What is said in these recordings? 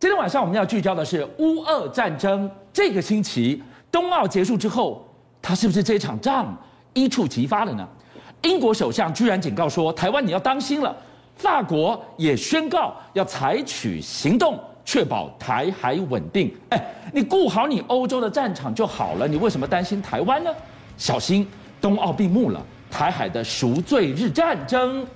今天晚上我们要聚焦的是乌俄战争。这个星期冬奥结束之后，它是不是这场仗一触即发了呢？英国首相居然警告说，台湾你要当心了。法国也宣告要采取行动，确保台海稳定。哎，你顾好你欧洲的战场就好了，你为什么担心台湾呢？小心冬奥闭幕了，台海的赎罪日战争。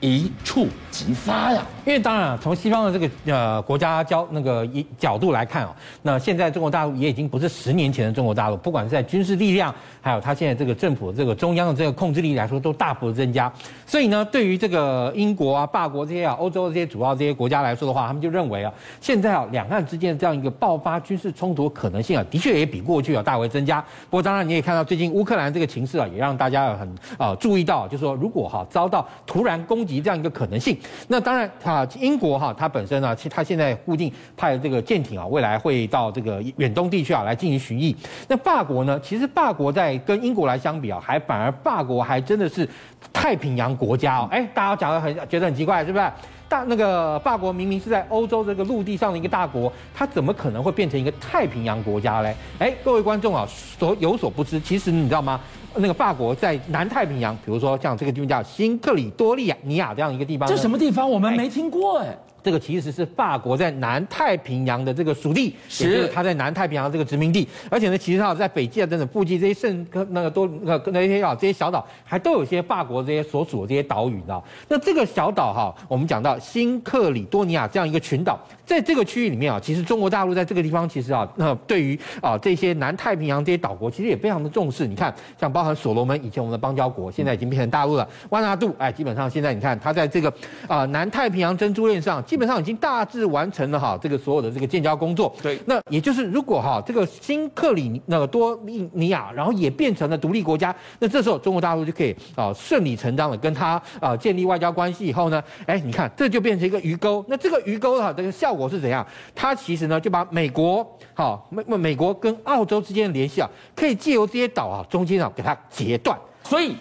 一触即发呀！因为当然，从西方的这个呃国家交那个一角度来看哦，那现在中国大陆也已经不是十年前的中国大陆，不管是在军事力量，还有它现在这个政府这个中央的这个控制力来说，都大幅的增加。所以呢，对于这个英国啊、法国这些啊、欧洲这些主要这些国家来说的话，他们就认为啊，现在啊两岸之间的这样一个爆发军事冲突可能性啊，的确也比过去啊大为增加。不过当然你也看到最近乌克兰这个情势啊，也让大家很啊注意到，就是说如果哈遭到突然攻击。及这样一个可能性，那当然啊，英国哈，它本身呢，其它现在固定派这个舰艇啊，未来会到这个远东地区啊来进行巡弋。那法国呢，其实法国在跟英国来相比啊，还反而法国还真的是太平洋国家哦。哎，大家讲得很觉得很奇怪，是不是？大那个法国明明是在欧洲这个陆地上的一个大国，它怎么可能会变成一个太平洋国家嘞？哎，各位观众啊，所有所不知，其实你知道吗？那个法国在南太平洋，比如说像这个地方叫新克里多利亚尼亚这样一个地方，这什么地方？我们没听过哎。这个其实是法国在南太平洋的这个属地，是，也就是它在南太平洋的这个殖民地。而且呢，其实它在北极啊等等附近这些圣那个多那个那些啊这些小岛，还都有些法国这些所属的这些岛屿，呢？那这个小岛哈，我们讲到新克里多尼亚这样一个群岛，在这个区域里面啊，其实中国大陆在这个地方其实啊，那对于啊这些南太平洋这些岛国，其实也非常的重视。你看，像包含所罗门以前我们的邦交国，现在已经变成大陆了。万纳杜哎，基本上现在你看它在这个啊南太平洋珍珠链上。基本上已经大致完成了哈，这个所有的这个建交工作。对，那也就是如果哈这个新克里那个多利尼亚，然后也变成了独立国家，那这时候中国大陆就可以啊顺理成章的跟他啊建立外交关系以后呢，哎，你看这就变成一个鱼钩。那这个鱼钩哈，这个效果是怎样？它其实呢就把美国好美美国跟澳洲之间的联系啊，可以借由这些岛啊中间啊给它截断。所以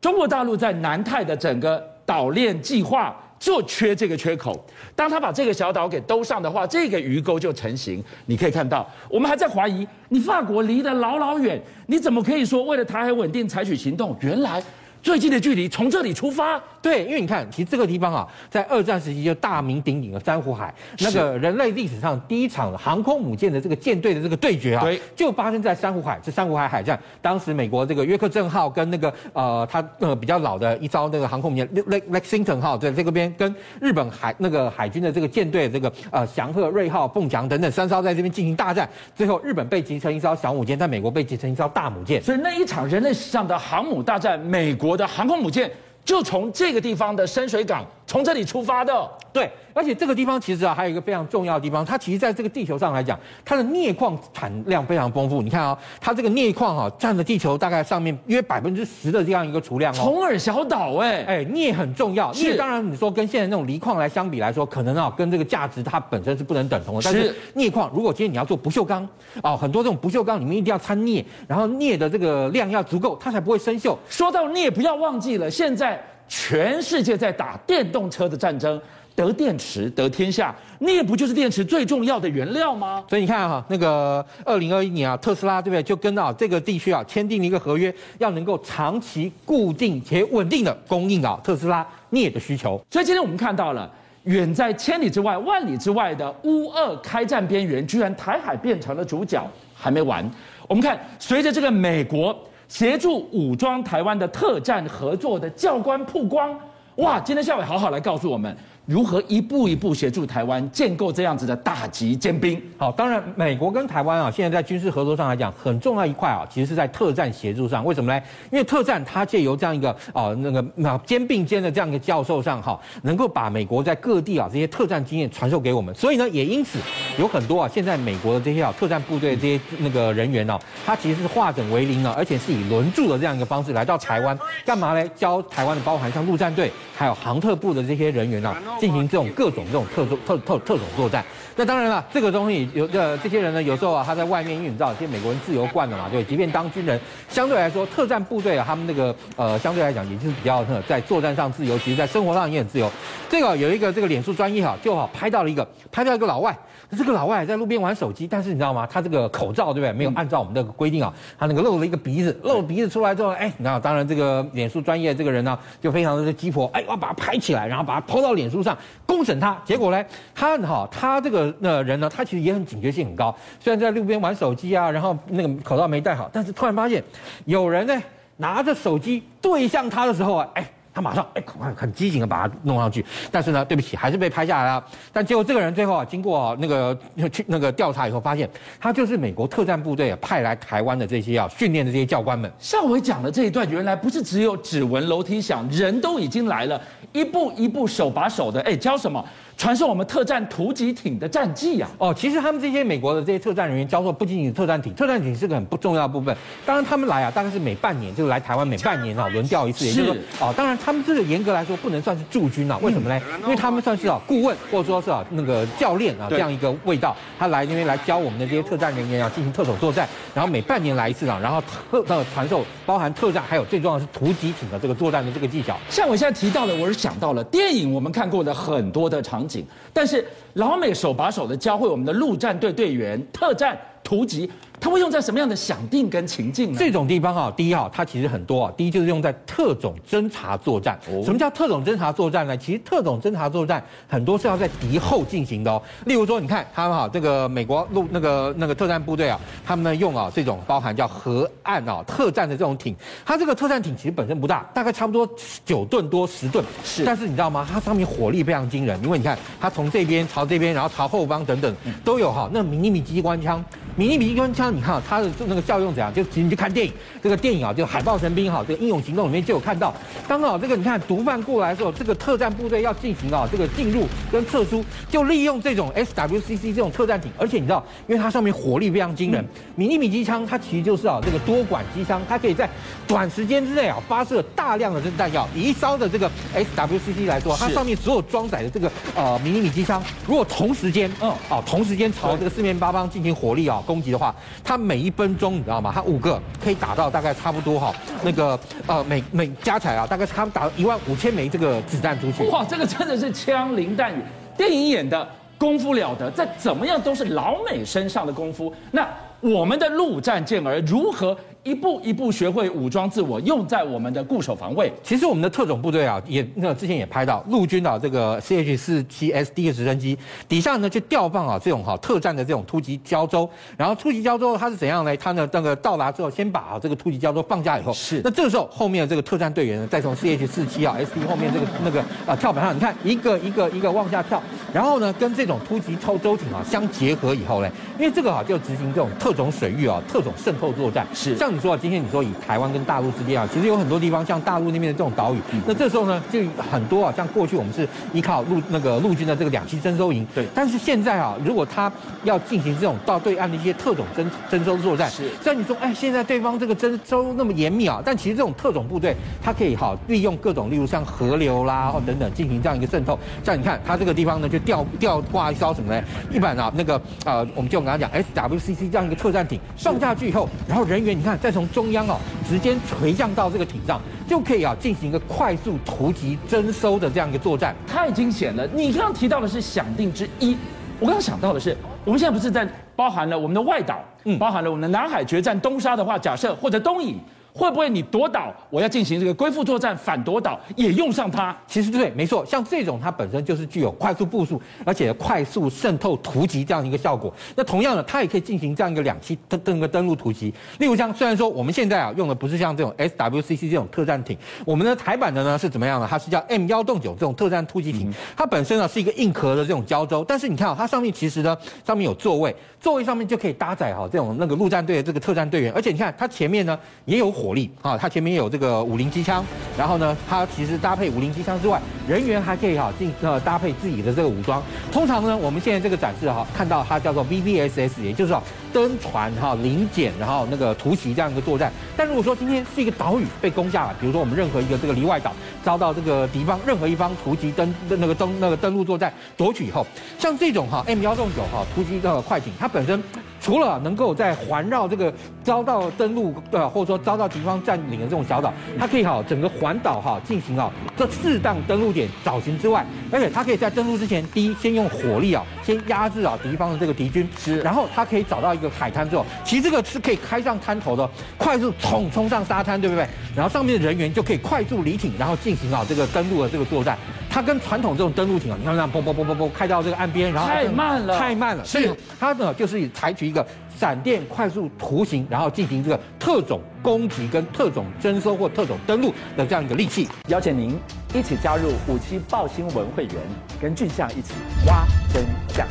中国大陆在南太的整个岛链计划。就缺这个缺口，当他把这个小岛给兜上的话，这个鱼钩就成型。你可以看到，我们还在怀疑，你法国离得老老远，你怎么可以说为了台海稳定采取行动？原来。最近的距离从这里出发，对，因为你看，其实这个地方啊，在二战时期就大名鼎鼎的珊瑚海，那个人类历史上第一场航空母舰的这个舰队的这个对决啊，对，就发生在珊瑚海，是珊瑚海海战。当时美国这个约克镇号跟那个呃，它呃比较老的一艘那个航空母舰 Lexington 号，在这个边跟日本海那个海军的这个舰队这个呃祥鹤、瑞号、凤翔等等三艘在这边进行大战，最后日本被击成一艘小母舰，在美国被击成一艘大母舰。所以那一场人类史上的航母大战，美国。我的航空母舰就从这个地方的深水港，从这里出发的。对，而且这个地方其实啊，还有一个非常重要的地方，它其实在这个地球上来讲，它的镍矿产量非常丰富。你看啊、哦，它这个镍矿哈，占了地球大概上面约百分之十的这样一个储量哦。虫耳小岛哎哎，镍很重要。镍当然你说跟现在那种锂矿来相比来说，可能啊跟这个价值它本身是不能等同的。但是镍矿如果今天你要做不锈钢啊，很多这种不锈钢里面一定要掺镍，然后镍的这个量要足够，它才不会生锈。说到镍，不要忘记了，现在全世界在打电动车的战争。得电池得天下，镍不就是电池最重要的原料吗？所以你看哈，那个二零二一年啊，特斯拉对不对？就跟啊这个地区啊签订了一个合约，要能够长期固定且稳定的供应啊特斯拉镍的需求。所以今天我们看到了，远在千里之外、万里之外的乌俄开战边缘，居然台海变成了主角。还没完，我们看随着这个美国协助武装台湾的特战合作的教官曝光，哇！今天孝玮好好来告诉我们。如何一步一步协助台湾建构这样子的大级尖兵？好，当然，美国跟台湾啊，现在在军事合作上来讲，很重要一块啊，其实是在特战协助上。为什么呢？因为特战它借由这样一个啊，那个那肩并肩的这样一个教授上，哈，能够把美国在各地啊这些特战经验传授给我们。所以呢，也因此有很多啊，现在美国的这些啊特战部队这些那个人员呢，他其实是化整为零了，而且是以轮驻的这样一个方式来到台湾，干嘛呢？教台湾的包含像陆战队还有航特部的这些人员啊。进行这种各种这种特种特特特种作战。那当然了，这个东西有的这些人呢，有时候啊他在外面，因为你知道，这些美国人自由惯了嘛，对，即便当军人，相对来说，特战部队啊，他们那个呃，相对来讲也就是比较在作战上自由，其实在生活上也很自由。这个有一个这个脸书专业哈，就好拍到了一个拍到一个老外，这个老外在路边玩手机，但是你知道吗？他这个口罩对不对？没有按照我们的规定啊，他那个露了一个鼻子，露了鼻子出来之后，哎，你知道，当然这个脸书专业这个人呢，就非常的鸡婆，哎，我要把他拍起来，然后把他抛到脸书上公审他。结果呢，他哈他这个呃人呢，他其实也很警觉性很高，虽然在路边玩手机啊，然后那个口罩没戴好，但是突然发现有人呢拿着手机对向他的时候啊，哎。他马上哎，很很机警的把它弄上去，但是呢，对不起，还是被拍下来了。但结果这个人最后啊，经过那个去那个调查以后，发现他就是美国特战部队派来台湾的这些要训练的这些教官们。上回讲的这一段，原来不是只有指纹楼梯响，人都已经来了，一步一步手把手的，哎，教什么？传授我们特战突击艇的战绩呀！哦，其实他们这些美国的这些特战人员教授不仅仅是特战艇，特战艇是个很不重要的部分。当然他们来啊，大概是每半年就来台湾，每半年啊轮调一次。也就是说，哦，当然他们这个严格来说不能算是驻军啊。为什么呢？因为他们算是啊顾问，或者说是啊那个教练啊这样一个味道。他来那边来教我们的这些特战人员啊进行特种作战，然后每半年来一次啊，然后特呃传授包含特战还有最重要的是突击艇的这个作战的这个技巧。像我现在提到的，我是想到了电影我们看过的很多的场景，但是。老美手把手的教会我们的陆战队队员特战突击。它会用在什么样的想定跟情境呢？这种地方哈，第一哈，它其实很多啊。第一就是用在特种侦察作战。什么叫特种侦察作战呢？其实特种侦察作战很多是要在敌后进行的哦。例如说，你看他们哈，这个美国陆那个那个特战部队啊，他们呢用啊这种包含叫河岸啊特战的这种艇。它这个特战艇其实本身不大，大概差不多九吨多十吨。是。但是你知道吗？它上面火力非常惊人，因为你看它从这边朝这边，然后朝后方等等都有哈那迷你米机关枪。迷你米机关枪，你看它的那个效用怎样？就其实你去看电影，这个电影啊，就《海豹神兵》哈，这个英勇行动里面就有看到。刚好这个你看毒贩过来的时候，这个特战部队要进行啊这个进入跟撤出，就利用这种 SWCC 这种特战艇，而且你知道，因为它上面火力非常惊人，迷你米机枪它其实就是啊这个多管机枪，它可以在短时间之内啊发射大量的这个弹药。一烧的这个 SWCC 来说，它上面所有装载的这个呃迷你米机枪，如果同时间嗯啊同时间朝这个四面八方进行火力啊。攻击的话，它每一分钟你知道吗？它五个可以打到大概差不多哈，那个呃每每加起来啊，大概他们打一万五千枚这个子弹出去。哇，这个真的是枪林弹雨，电影演的功夫了得，再怎么样都是老美身上的功夫。那我们的陆战健儿如何？一步一步学会武装自我，用在我们的固守防卫。其实我们的特种部队啊，也那之前也拍到陆军的这个 CH 四七 SD 的直升机底下呢，就调放啊这种哈特战的这种突击胶州。然后突击胶州它是怎样呢？它呢那个到达之后，先把啊这个突击胶州放下以后，是那这个时候后面的这个特战队员呢，再从 CH 四七啊 SD 后面这个那个啊跳板上，你看一个一个一个往下跳，然后呢跟这种突击超舟艇啊相结合以后呢，因为这个啊就执行这种特种水域啊特种渗透作战。是像你说啊，今天你说以台湾跟大陆之间啊，其实有很多地方，像大陆那边的这种岛屿，那这时候呢，就很多啊，像过去我们是依靠陆那个陆军的这个两栖征收营，对。但是现在啊，如果他要进行这种到对岸的一些特种征征收作战，是。像你说，哎，现在对方这个征收那么严密啊，但其实这种特种部队，它可以好利用各种，例如像河流啦或等等进行这样一个渗透。像你看，它这个地方呢，就吊吊挂一艘什么呢？一般啊，那个呃，我们就刚刚讲 SWCC 这样一个特战艇上下去以后，然后人员你看再从中。央哦，直接垂降到这个艇上，就可以啊进行一个快速突击征收的这样一个作战，太惊险了。你刚刚提到的是响定之一，我刚刚想到的是，我们现在不是在包含了我们的外岛，嗯，包含了我们的南海决战东沙的话，假设或者东引。会不会你夺岛，我要进行这个归复作战，反夺岛也用上它？其实对，没错，像这种它本身就是具有快速部署，而且快速渗透突击这样一个效果。那同样的，它也可以进行这样一个两栖登登个登陆突击。例如像虽然说我们现在啊用的不是像这种 SWCC 这种特战艇，我们的台版的呢是怎么样的？它是叫 M 幺洞九这种特战突击艇，它本身呢是一个硬壳的这种胶州，但是你看啊，它上面其实呢上面有座位，座位上面就可以搭载哈这种那个陆战队的这个特战队员，而且你看它前面呢也有。火力啊，它前面有这个五零机枪，然后呢，它其实搭配五零机枪之外，人员还可以哈进呃搭配自己的这个武装。通常呢，我们现在这个展示哈，看到它叫做 VBSS，也就是说登船哈临检，然后那个突袭这样一个作战。但如果说今天是一个岛屿被攻下了，比如说我们任何一个这个离外岛遭到这个敌方任何一方突击登那个登那个登陆作战夺取以后，像这种哈 M 幺洞九哈突击的快艇，它本身。除了能够在环绕这个遭到登陆呃，或者说遭到敌方占领的这种小岛，它可以哈整个环岛哈进行啊这适当登陆点找寻之外，而且它可以在登陆之前，第一先用火力啊先压制啊敌方的这个敌军，是，然后它可以找到一个海滩之后，其实这个是可以开上滩头的，快速冲冲上沙滩，对不对？然后上面的人员就可以快速离艇，然后进行啊这个登陆的这个作战。它跟传统这种登陆艇啊，你看那样啵啵啵啵啵开到这个岸边，然后太慢了，太慢了。所以它呢就是采取一个闪电快速图形，然后进行这个特种攻击跟特种征收或特种登陆的这样一个利器。邀请您一起加入五七报新闻会员，跟俊相一起挖真相。